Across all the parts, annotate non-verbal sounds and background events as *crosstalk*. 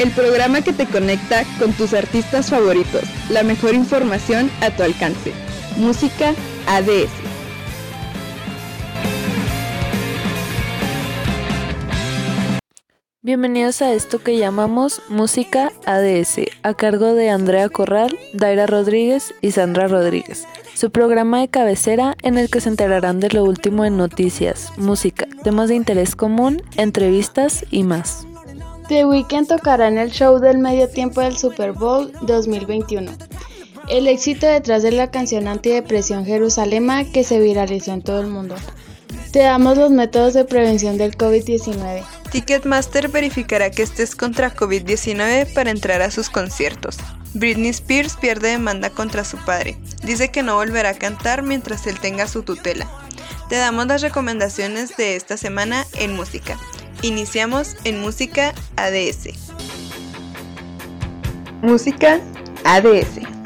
el programa que te conecta con tus artistas favoritos, la mejor información a tu alcance. Música ADS. Bienvenidos a esto que llamamos Música ADS, a cargo de Andrea Corral, Daira Rodríguez y Sandra Rodríguez. Su programa de cabecera en el que se enterarán de lo último en noticias, música, temas de interés común, entrevistas y más. The Weeknd tocará en el show del medio tiempo del Super Bowl 2021. El éxito detrás de la canción antidepresión Jerusalema que se viralizó en todo el mundo. Te damos los métodos de prevención del COVID-19. Ticketmaster verificará que estés contra COVID-19 para entrar a sus conciertos. Britney Spears pierde demanda contra su padre. Dice que no volverá a cantar mientras él tenga su tutela. Te damos las recomendaciones de esta semana en música. Iniciamos en Música ADS. Música ADS.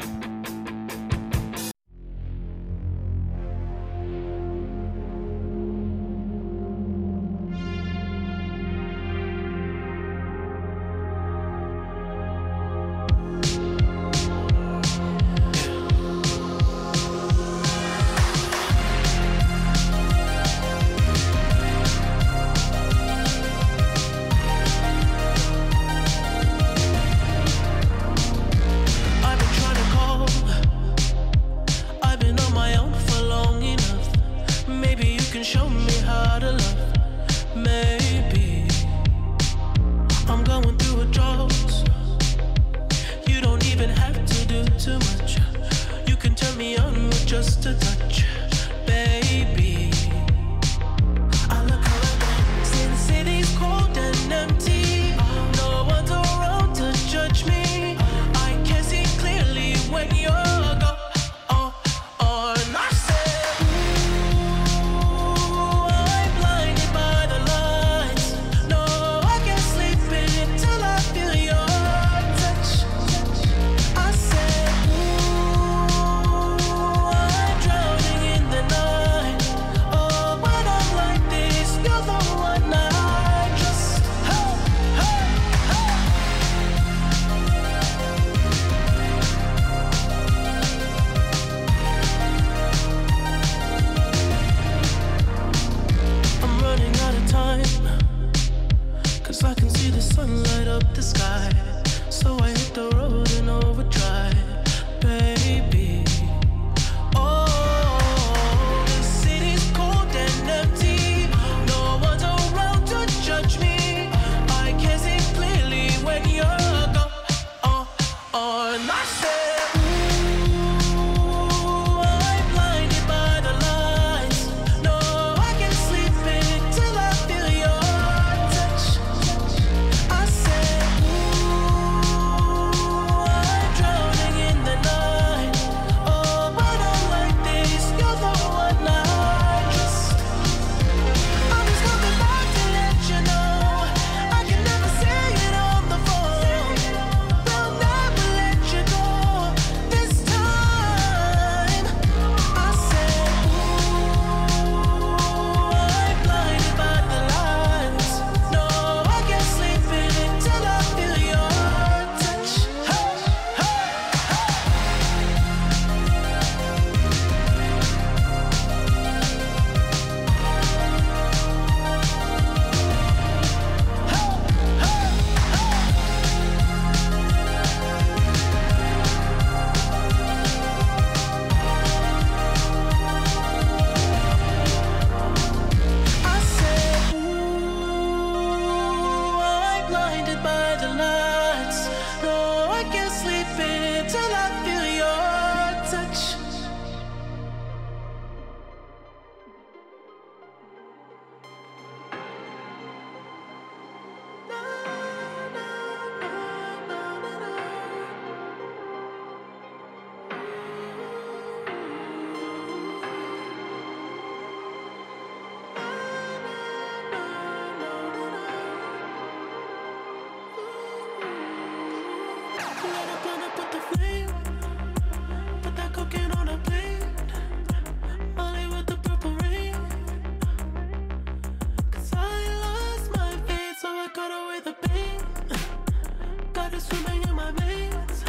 murder with the beat. Got it swimming in my veins.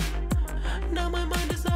Now my mind is. out.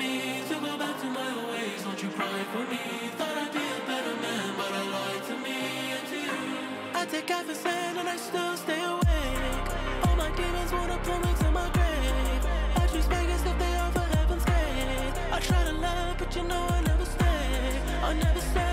to go back to my ways. Don't you cry for me. Thought I'd be a better man, but I lied to me and to you. I take half a cent and I still stay awake. All my demons wanna plummet to my grave. I choose Vegas if they offer heaven's gate. I try to love, but you know I never stay. I never stay.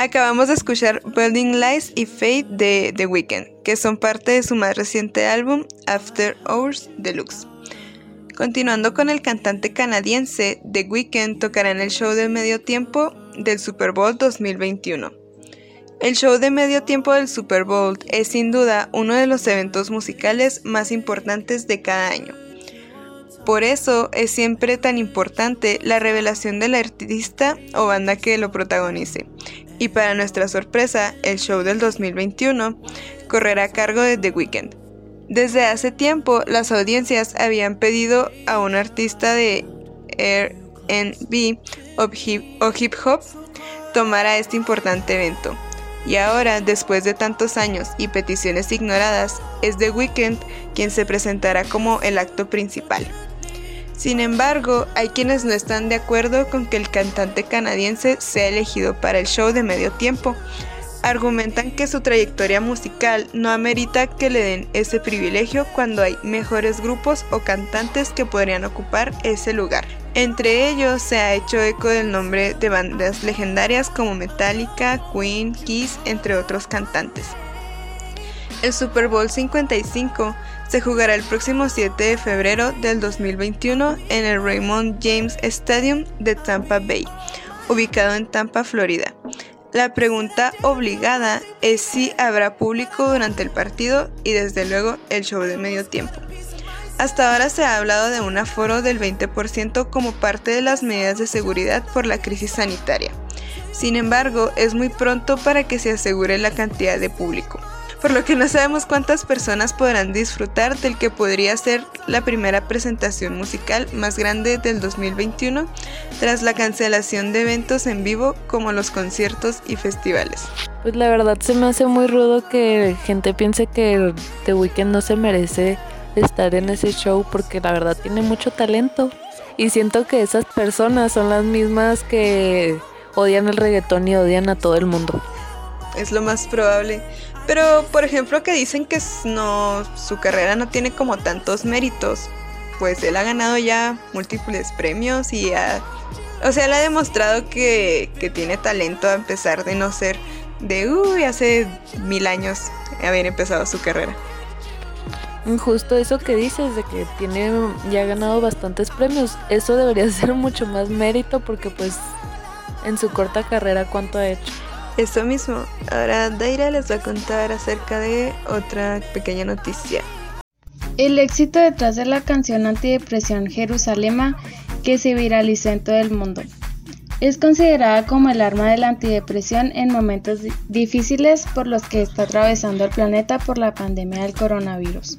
Acabamos de escuchar Building Lies y Fate de The Weeknd, que son parte de su más reciente álbum After Hours Deluxe. Continuando con el cantante canadiense, The Weeknd tocará en el show de medio tiempo del Super Bowl 2021. El show de medio tiempo del Super Bowl es sin duda uno de los eventos musicales más importantes de cada año. Por eso es siempre tan importante la revelación del artista o banda que lo protagonice, y para nuestra sorpresa, el show del 2021 correrá a cargo de The Weeknd. Desde hace tiempo, las audiencias habían pedido a un artista de R&B o hip hop tomara este importante evento. Y ahora, después de tantos años y peticiones ignoradas, es The Weeknd quien se presentará como el acto principal. Sin embargo, hay quienes no están de acuerdo con que el cantante canadiense sea elegido para el show de medio tiempo. Argumentan que su trayectoria musical no amerita que le den ese privilegio cuando hay mejores grupos o cantantes que podrían ocupar ese lugar. Entre ellos se ha hecho eco del nombre de bandas legendarias como Metallica, Queen, Kiss, entre otros cantantes. El Super Bowl 55 se jugará el próximo 7 de febrero del 2021 en el Raymond James Stadium de Tampa Bay, ubicado en Tampa, Florida. La pregunta obligada es si habrá público durante el partido y desde luego el show de medio tiempo. Hasta ahora se ha hablado de un aforo del 20% como parte de las medidas de seguridad por la crisis sanitaria. Sin embargo, es muy pronto para que se asegure la cantidad de público por lo que no sabemos cuántas personas podrán disfrutar del que podría ser la primera presentación musical más grande del 2021 tras la cancelación de eventos en vivo como los conciertos y festivales. Pues la verdad se me hace muy rudo que gente piense que The Weeknd no se merece estar en ese show porque la verdad tiene mucho talento y siento que esas personas son las mismas que odian el reggaetón y odian a todo el mundo. Es lo más probable. Pero, por ejemplo, que dicen que no, su carrera no tiene como tantos méritos. Pues él ha ganado ya múltiples premios y ha, o sea, él ha demostrado que, que tiene talento a pesar de no ser de, uy, hace mil años haber empezado su carrera. Justo eso que dices de que tiene ya ha ganado bastantes premios, eso debería *laughs* ser mucho más mérito porque pues en su corta carrera cuánto ha hecho. Eso mismo. Ahora Daira les va a contar acerca de otra pequeña noticia. El éxito detrás de la canción antidepresión Jerusalema que se viralizó en todo el mundo. Es considerada como el arma de la antidepresión en momentos difíciles por los que está atravesando el planeta por la pandemia del coronavirus.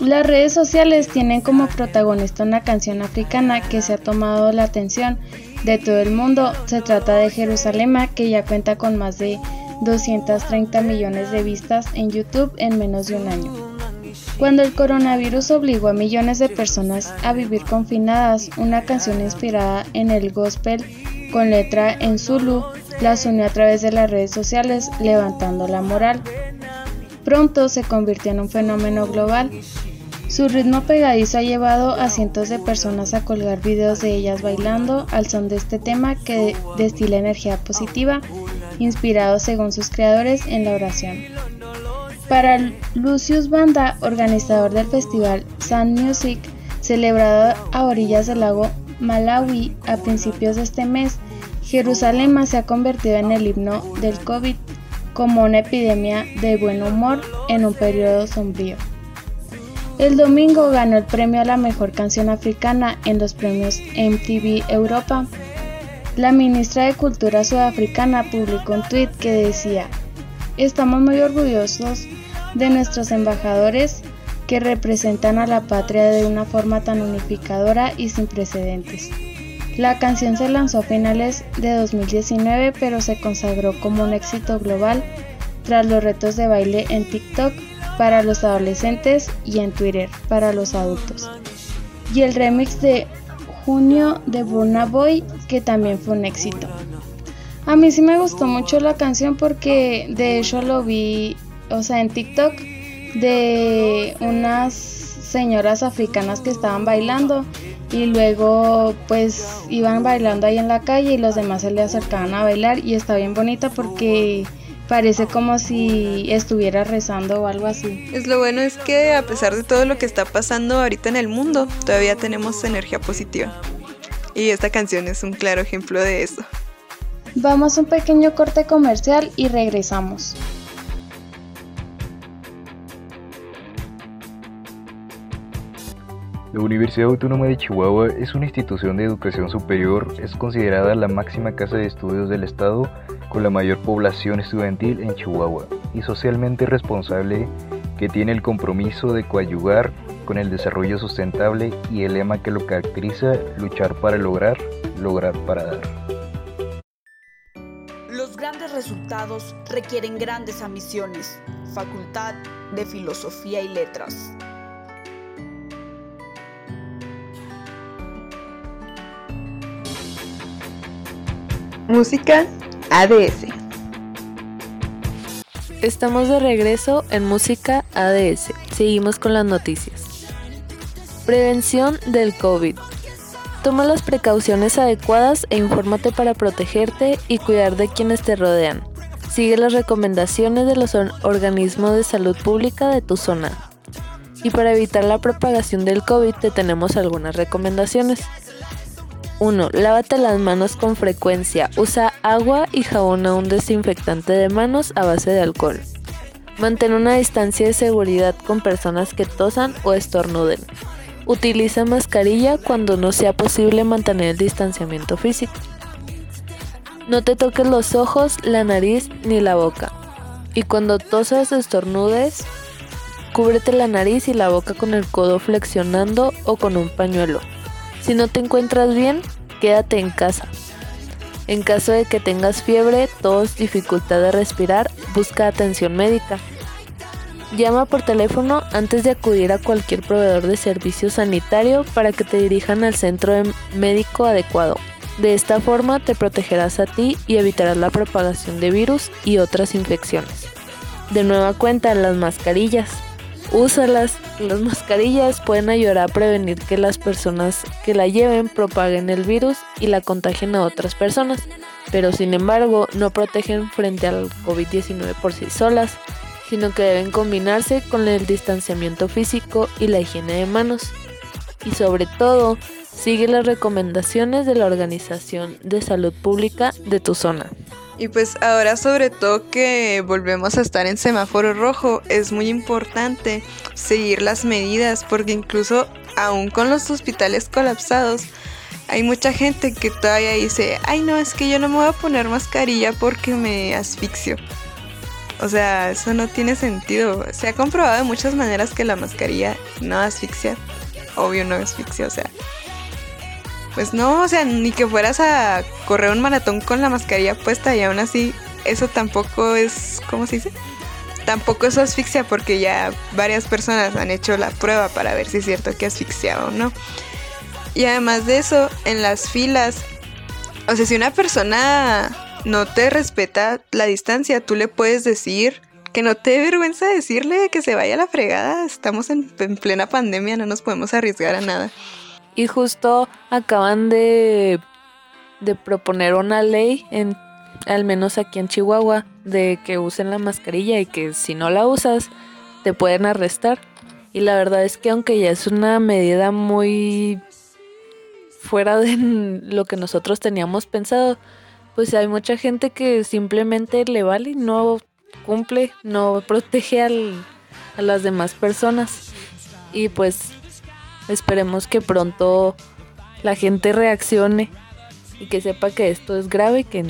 Las redes sociales tienen como protagonista una canción africana que se ha tomado la atención de todo el mundo. Se trata de Jerusalema, que ya cuenta con más de 230 millones de vistas en YouTube en menos de un año. Cuando el coronavirus obligó a millones de personas a vivir confinadas, una canción inspirada en el gospel con letra en Zulu las unió a través de las redes sociales, levantando la moral. Pronto se convirtió en un fenómeno global su ritmo pegadizo ha llevado a cientos de personas a colgar videos de ellas bailando al son de este tema que destila energía positiva, inspirado según sus creadores en la oración. Para Lucius Banda, organizador del festival Sun Music, celebrado a orillas del lago Malawi a principios de este mes, Jerusalén se ha convertido en el himno del COVID como una epidemia de buen humor en un periodo sombrío. El domingo ganó el premio a la mejor canción africana en los premios MTV Europa. La ministra de Cultura sudafricana publicó un tweet que decía, Estamos muy orgullosos de nuestros embajadores que representan a la patria de una forma tan unificadora y sin precedentes. La canción se lanzó a finales de 2019 pero se consagró como un éxito global tras los retos de baile en TikTok para los adolescentes y en Twitter para los adultos. Y el remix de Junio de Burna Boy que también fue un éxito. A mí sí me gustó mucho la canción porque de hecho lo vi, o sea, en TikTok de unas señoras africanas que estaban bailando y luego pues iban bailando ahí en la calle y los demás se le acercaban a bailar y está bien bonita porque parece como si estuviera rezando o algo así. Es lo bueno es que a pesar de todo lo que está pasando ahorita en el mundo, todavía tenemos energía positiva. Y esta canción es un claro ejemplo de eso. Vamos a un pequeño corte comercial y regresamos. La Universidad Autónoma de Chihuahua es una institución de educación superior, es considerada la máxima casa de estudios del Estado con la mayor población estudiantil en Chihuahua y socialmente responsable que tiene el compromiso de coadyuvar con el desarrollo sustentable y el lema que lo caracteriza, luchar para lograr, lograr para dar. Los grandes resultados requieren grandes ambiciones. Facultad de Filosofía y Letras. Música ADS. Estamos de regreso en Música ADS. Seguimos con las noticias. Prevención del COVID. Toma las precauciones adecuadas e infórmate para protegerte y cuidar de quienes te rodean. Sigue las recomendaciones de los organismos de salud pública de tu zona. Y para evitar la propagación del COVID te tenemos algunas recomendaciones. 1. Lávate las manos con frecuencia. Usa agua y jabón un desinfectante de manos a base de alcohol. Mantén una distancia de seguridad con personas que tosan o estornuden. Utiliza mascarilla cuando no sea posible mantener el distanciamiento físico. No te toques los ojos, la nariz ni la boca. Y cuando tosas o estornudes, cúbrete la nariz y la boca con el codo flexionando o con un pañuelo. Si no te encuentras bien, quédate en casa. En caso de que tengas fiebre, tos, dificultad de respirar, busca atención médica. Llama por teléfono antes de acudir a cualquier proveedor de servicio sanitario para que te dirijan al centro médico adecuado. De esta forma te protegerás a ti y evitarás la propagación de virus y otras infecciones. De nueva cuenta, las mascarillas. Úsalas. Las mascarillas pueden ayudar a prevenir que las personas que la lleven propaguen el virus y la contagien a otras personas, pero sin embargo no protegen frente al COVID-19 por sí solas. sino que deben combinarse con el distanciamiento físico y la higiene de manos. Y sobre todo, sigue las recomendaciones de la Organización de Salud Pública de tu zona. Y pues ahora sobre todo que volvemos a estar en semáforo rojo, es muy importante seguir las medidas porque incluso aún con los hospitales colapsados, hay mucha gente que todavía dice, ay no, es que yo no me voy a poner mascarilla porque me asfixio. O sea, eso no tiene sentido. Se ha comprobado de muchas maneras que la mascarilla no asfixia. Obvio no asfixia, o sea. Pues no, o sea, ni que fueras a correr un maratón con la mascarilla puesta y aún así eso tampoco es, ¿cómo se dice? Tampoco es asfixia porque ya varias personas han hecho la prueba para ver si es cierto que asfixiaba o no. Y además de eso, en las filas, o sea, si una persona no te respeta la distancia, tú le puedes decir que no te dé vergüenza decirle que se vaya a la fregada. Estamos en, plena pandemia, no nos podemos arriesgar a nada. Y justo acaban de, de proponer una ley, en, al menos aquí en Chihuahua, de que usen la mascarilla y que si no la usas te pueden arrestar. Y la verdad es que aunque ya es una medida muy fuera de *laughs* lo que nosotros teníamos pensado, pues hay mucha gente que simplemente le vale, no cumple, no protege a las demás personas. Y pues esperemos que pronto la gente reaccione y que sepa que esto es grave, que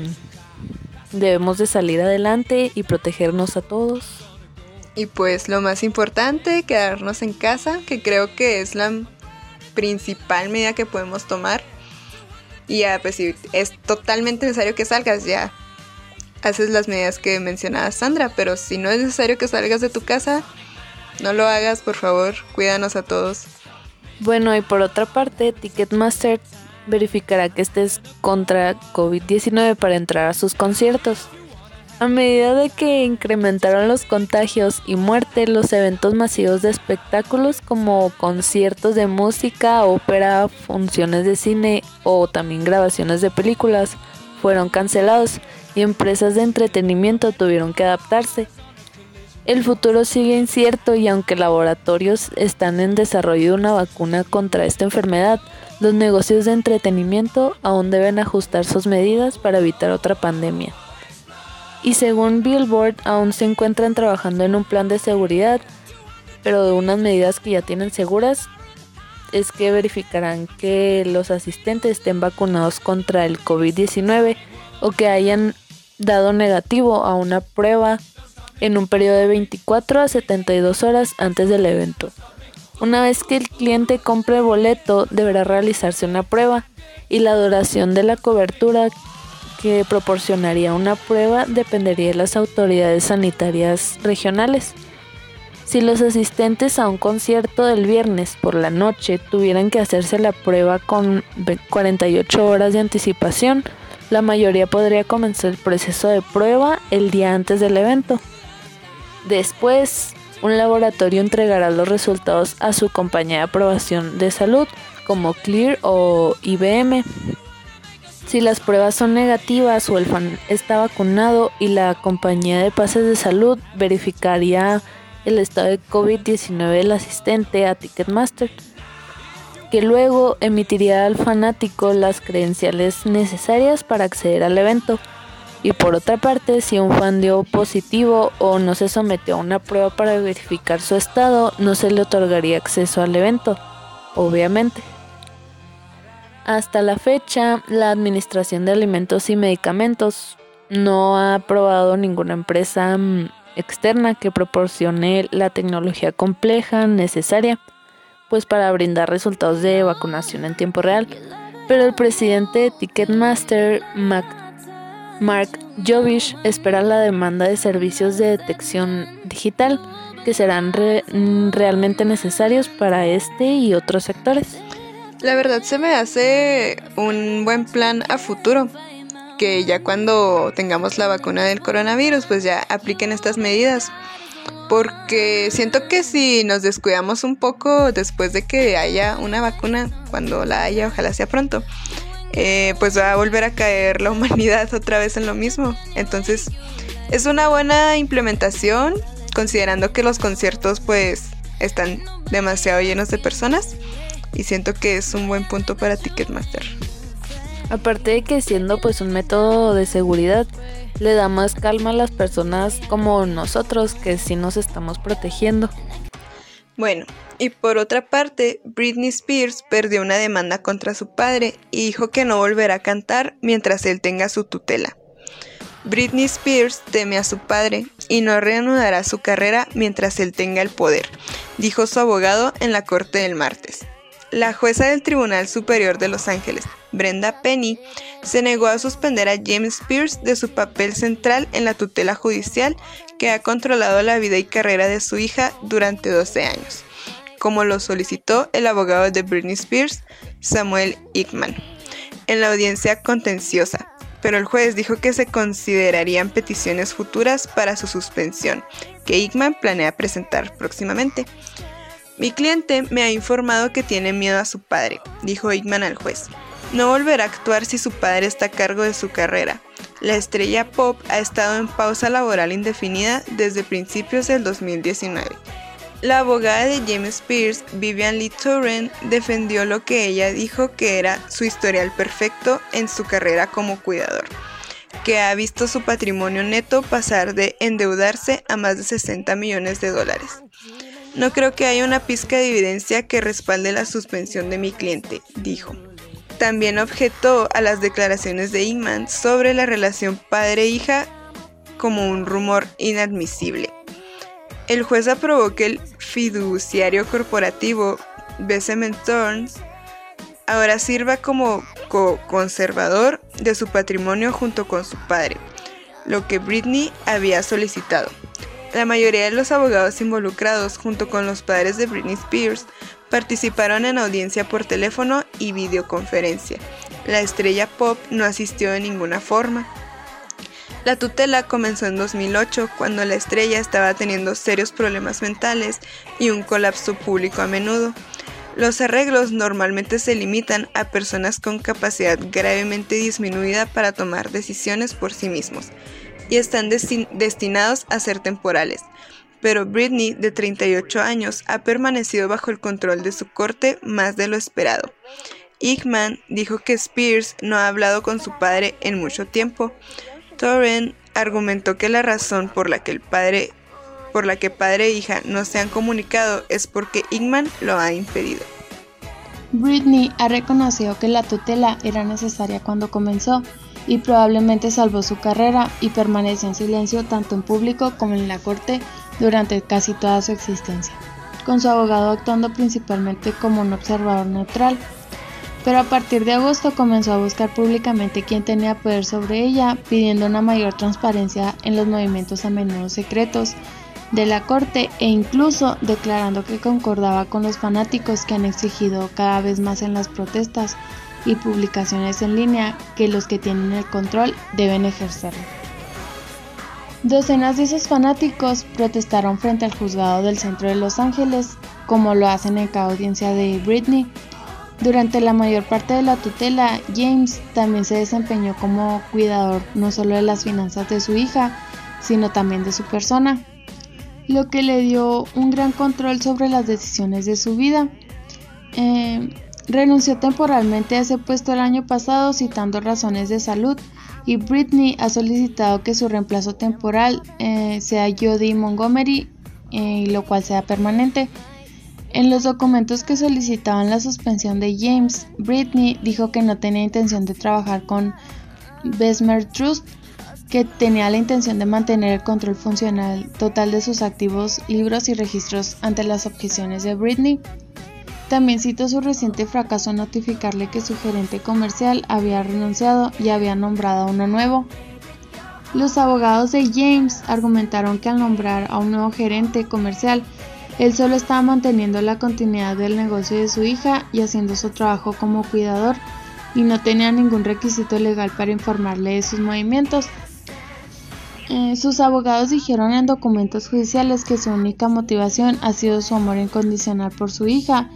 debemos de salir adelante y protegernos a todos. Y pues lo más importante, quedarnos en casa, que creo que es la principal medida que podemos tomar. Y ya, pues si es totalmente necesario que salgas, ya haces las medidas que mencionaba Sandra, pero si no es necesario que salgas de tu casa, no lo hagas, por favor, cuídanos a todos. Bueno, y por otra parte, Ticketmaster verificará que estés contra COVID-19 para entrar a sus conciertos. A medida de que incrementaron los contagios y muerte, los eventos masivos de espectáculos como conciertos de música, ópera, funciones de cine o también grabaciones de películas fueron cancelados y empresas de entretenimiento tuvieron que adaptarse. El futuro sigue incierto y aunque laboratorios están en desarrollo de una vacuna contra esta enfermedad, los negocios de entretenimiento aún deben ajustar sus medidas para evitar otra pandemia. Y según Billboard aún se encuentran trabajando en un plan de seguridad, pero de unas medidas que ya tienen seguras es que verificarán que los asistentes estén vacunados contra el COVID-19 o que hayan dado negativo a una prueba en un periodo de 24 a 72 horas antes del evento. Una vez que el cliente compre el boleto, deberá realizarse una prueba y la duración de la cobertura que proporcionaría una prueba dependería de las autoridades sanitarias regionales. Si los asistentes a un concierto del viernes por la noche tuvieran que hacerse la prueba con 48 horas de anticipación, la mayoría podría comenzar el proceso de prueba el día antes del evento. Después, un laboratorio entregará los resultados a su compañía de aprobación de salud, como Clear o IBM, si las pruebas son negativas o el fan está vacunado y la compañía de pases de salud verificaría el estado de COVID-19 del asistente a Ticketmaster, que luego emitiría al fanático las credenciales necesarias para acceder al evento. Y por otra parte, si un fan dio positivo o no se sometió a una prueba para verificar su estado, no se le otorgaría acceso al evento, obviamente. Hasta la fecha, la Administración de Alimentos y Medicamentos no ha aprobado ninguna empresa mm, externa que proporcione la tecnología compleja necesaria pues para brindar resultados de vacunación en tiempo real. Pero el presidente de Ticketmaster, Mark Jovish, espera la demanda de servicios de detección digital que serán realmente necesarios para este y otros sectores. La verdad se me hace un buen plan a futuro. Que ya cuando tengamos la vacuna del coronavirus, pues ya apliquen estas medidas. Porque siento que si nos descuidamos un poco después de que haya una vacuna, cuando la haya, ojalá sea pronto, eh, pues va a volver a caer la *laughs* humanidad otra vez en lo mismo. Entonces, es una buena implementación. considerando que los conciertos pues están demasiado llenos de personas y siento que es un buen punto para Ticketmaster. Aparte de que siendo pues un método de seguridad, le da más calma a las personas como nosotros que sí nos estamos protegiendo. Bueno, y por otra parte, Britney Spears perdió una demanda contra su padre y dijo que no volverá a cantar mientras él tenga su tutela. Britney Spears teme a su padre y no reanudará su carrera mientras él tenga el poder, dijo su abogado en la corte del martes. La jueza del Tribunal Superior de Los Ángeles, Brenda Penny, se negó a suspender a James Spears de su papel central en la tutela judicial que ha controlado la vida y carrera de su hija durante 12 años, como lo solicitó el abogado de Britney Spears, Samuel Hickman, en la audiencia contenciosa. Pero el juez dijo que se considerarían peticiones futuras para su suspensión, que Hickman planea presentar próximamente. Mi cliente me ha informado que tiene miedo a su padre, dijo Hickman al juez. No volverá a actuar si su padre está a cargo de su carrera. La estrella pop ha estado en pausa laboral indefinida desde principios del 2019. La abogada de James Spears, Vivian Lee defendió lo que ella dijo que era su historial perfecto en su carrera como cuidador, que ha visto su patrimonio neto pasar de endeudarse a más de 60 millones de dólares. No creo que haya una pizca de evidencia que respalde la suspensión de mi cliente, dijo. También objetó a las declaraciones de Inman sobre la relación padre-hija como un rumor inadmisible. El juez aprobó que el fiduciario corporativo Bessemer Thorns ahora sirva como co-conservador de su patrimonio junto con su padre, lo que Britney había solicitado. La mayoría de los abogados involucrados, junto con los padres de Britney Spears, participaron en audiencia por teléfono y videoconferencia. La estrella pop no asistió de ninguna forma. La tutela comenzó en 2008 cuando la estrella estaba teniendo serios problemas mentales y un colapso público a menudo. Los arreglos normalmente se limitan a personas con capacidad gravemente disminuida para tomar decisiones por sí mismos, y están destinados a ser temporales. Pero Britney, de 38 años, ha permanecido bajo el control de su corte más de lo esperado. Hickman dijo que Spears no ha hablado con su padre en mucho tiempo. Torren argumentó que la razón por la que el padre por la que padre e hija no se han comunicado es porque Hickman lo ha impedido. Britney ha reconocido que la tutela era necesaria cuando comenzó y probablemente salvó su carrera y permaneció en silencio tanto en público como en la corte durante casi toda su existencia, con su abogado actuando principalmente como un observador neutral. Pero a partir de agosto comenzó a buscar públicamente quién tenía poder sobre ella, pidiendo una mayor transparencia en los movimientos a menudo secretos de la corte e incluso declarando que concordaba con los fanáticos que han exigido cada vez más en las protestas y publicaciones en línea que los que tienen el control deben ejercerlo. Docenas de esos fanáticos protestaron frente al juzgado del centro de Los Ángeles, como lo hacen en cada audiencia de Britney. Durante la mayor parte de la tutela, James también se desempeñó como cuidador no solo de las finanzas de su hija, sino también de su persona, lo que le dio un gran control sobre las decisiones de su vida. Eh, Renunció temporalmente a ese puesto el año pasado citando razones de salud y Britney ha solicitado que su reemplazo temporal eh, sea Jodie Montgomery, eh, lo cual sea permanente. En los documentos que solicitaban la suspensión de James, Britney dijo que no tenía intención de trabajar con Besmer Trust, que tenía la intención de mantener el control funcional total de sus activos, libros y registros ante las objeciones de Britney. También citó su reciente fracaso en notificarle que su gerente comercial había renunciado y había nombrado a uno nuevo. Los abogados de James argumentaron que al nombrar a un nuevo gerente comercial, él solo estaba manteniendo la continuidad del negocio de su hija y haciendo su trabajo como cuidador y no tenía ningún requisito legal para informarle de sus movimientos. Eh, sus abogados dijeron en documentos judiciales que su única motivación ha sido su amor incondicional por su hija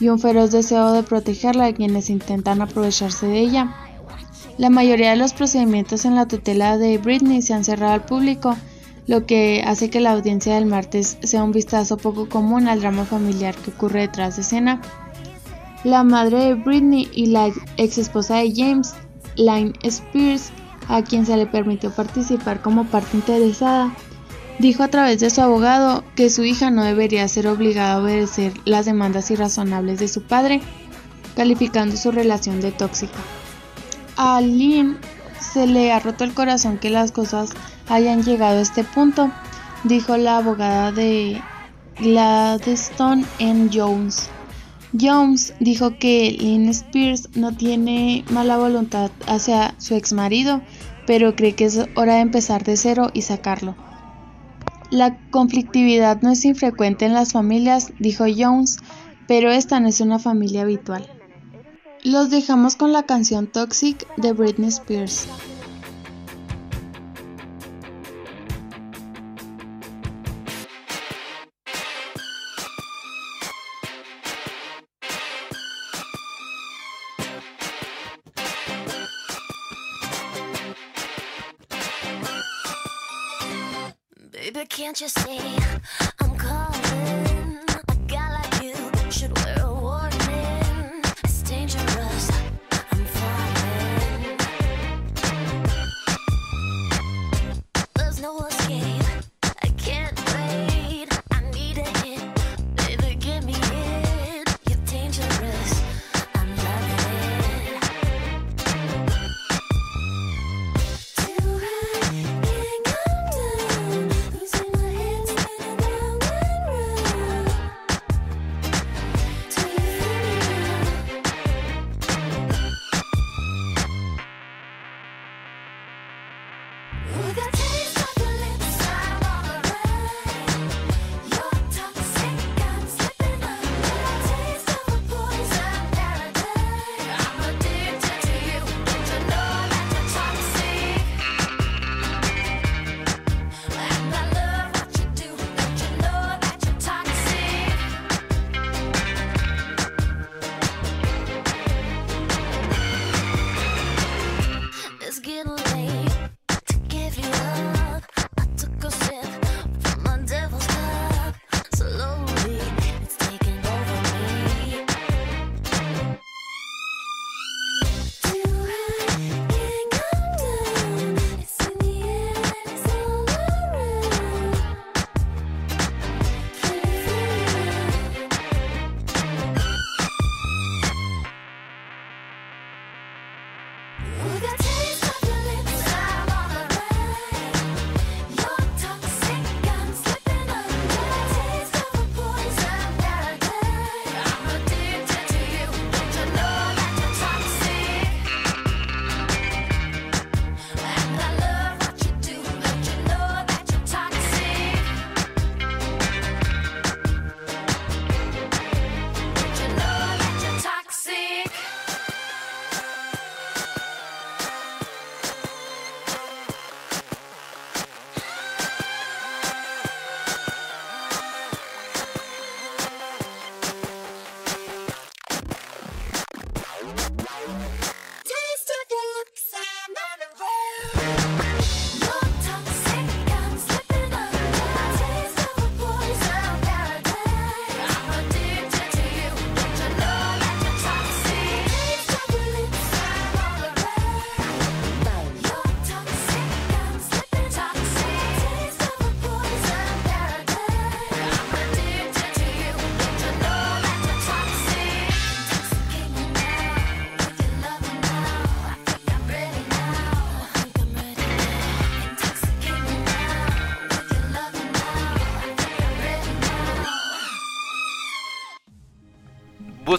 y un feroz deseo de protegerla de quienes intentan aprovecharse de ella. La mayoría de los procedimientos en la tutela de Britney se han cerrado al público, lo que hace que la audiencia del martes sea un vistazo poco común al drama familiar que ocurre detrás de escena. La madre de Britney y la ex esposa de James, Line Spears, a quien se le permitió participar como parte interesada, dijo a través de su abogado que su hija no debería ser obligada a obedecer las demandas irrazonables de su padre, calificando su relación de tóxica. A Lynn se le ha roto el corazón que las cosas hayan llegado a este punto, dijo la abogada de Gladstone en Jones. Jones dijo que Lynn Spears no tiene mala voluntad hacia su ex marido, pero cree que es hora de empezar de cero y sacarlo. La conflictividad no es infrecuente en las familias, dijo Jones, pero esta no es una familia habitual. Los dejamos con la canción Toxic de Britney Spears. Can't you see Ooh,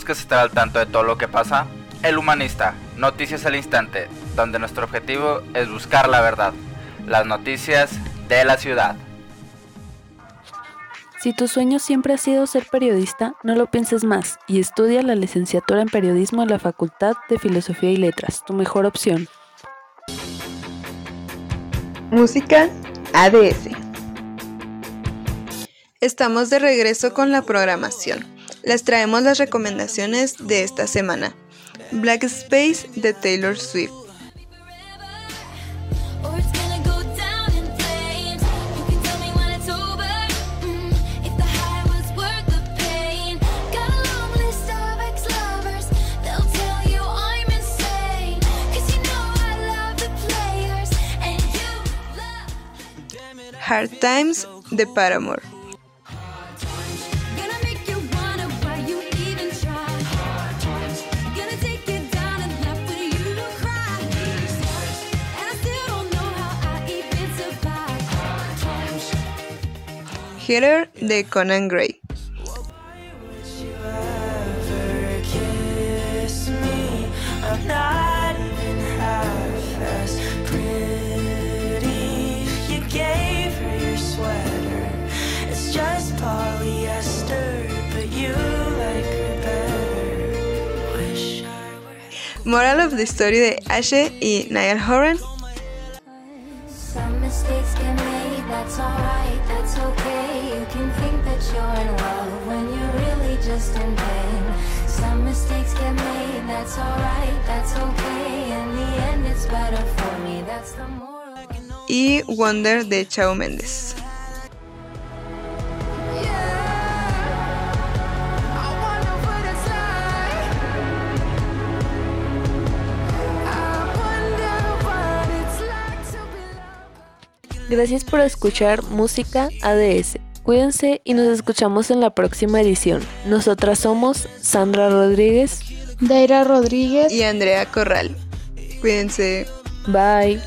¿Buscas estar al tanto de todo lo que pasa? El Humanista, noticias al instante, donde nuestro objetivo es buscar la verdad, las noticias de la ciudad. Si tu sueño siempre ha sido ser periodista, no lo pienses más y estudia la licenciatura en periodismo en la Facultad de Filosofía y Letras, tu mejor opción. Música ADS. Estamos de regreso con la programación les traemos las recomendaciones de esta semana. Black Space de Taylor Swift. Hard Times de Paramore. Better. Wish I were. Moral of the Story de Ashe y Niall Horan. Some mistakes get made, that's alright, that's okay. You can think that you're in love when you're really just in pain. Some mistakes get made, that's alright, that's okay. In the end, it's better for me, that's the moral. Y Wonder de Chao Mendes. Gracias por escuchar Música ADS. Cuídense y nos escuchamos en la próxima edición. Nosotras somos Sandra Rodríguez. Daira Rodríguez. Y Andrea Corral. Cuídense. Bye.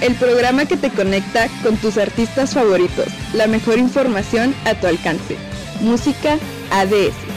El programa que te conecta con tus artistas favoritos. La mejor información a tu alcance. Música ADS.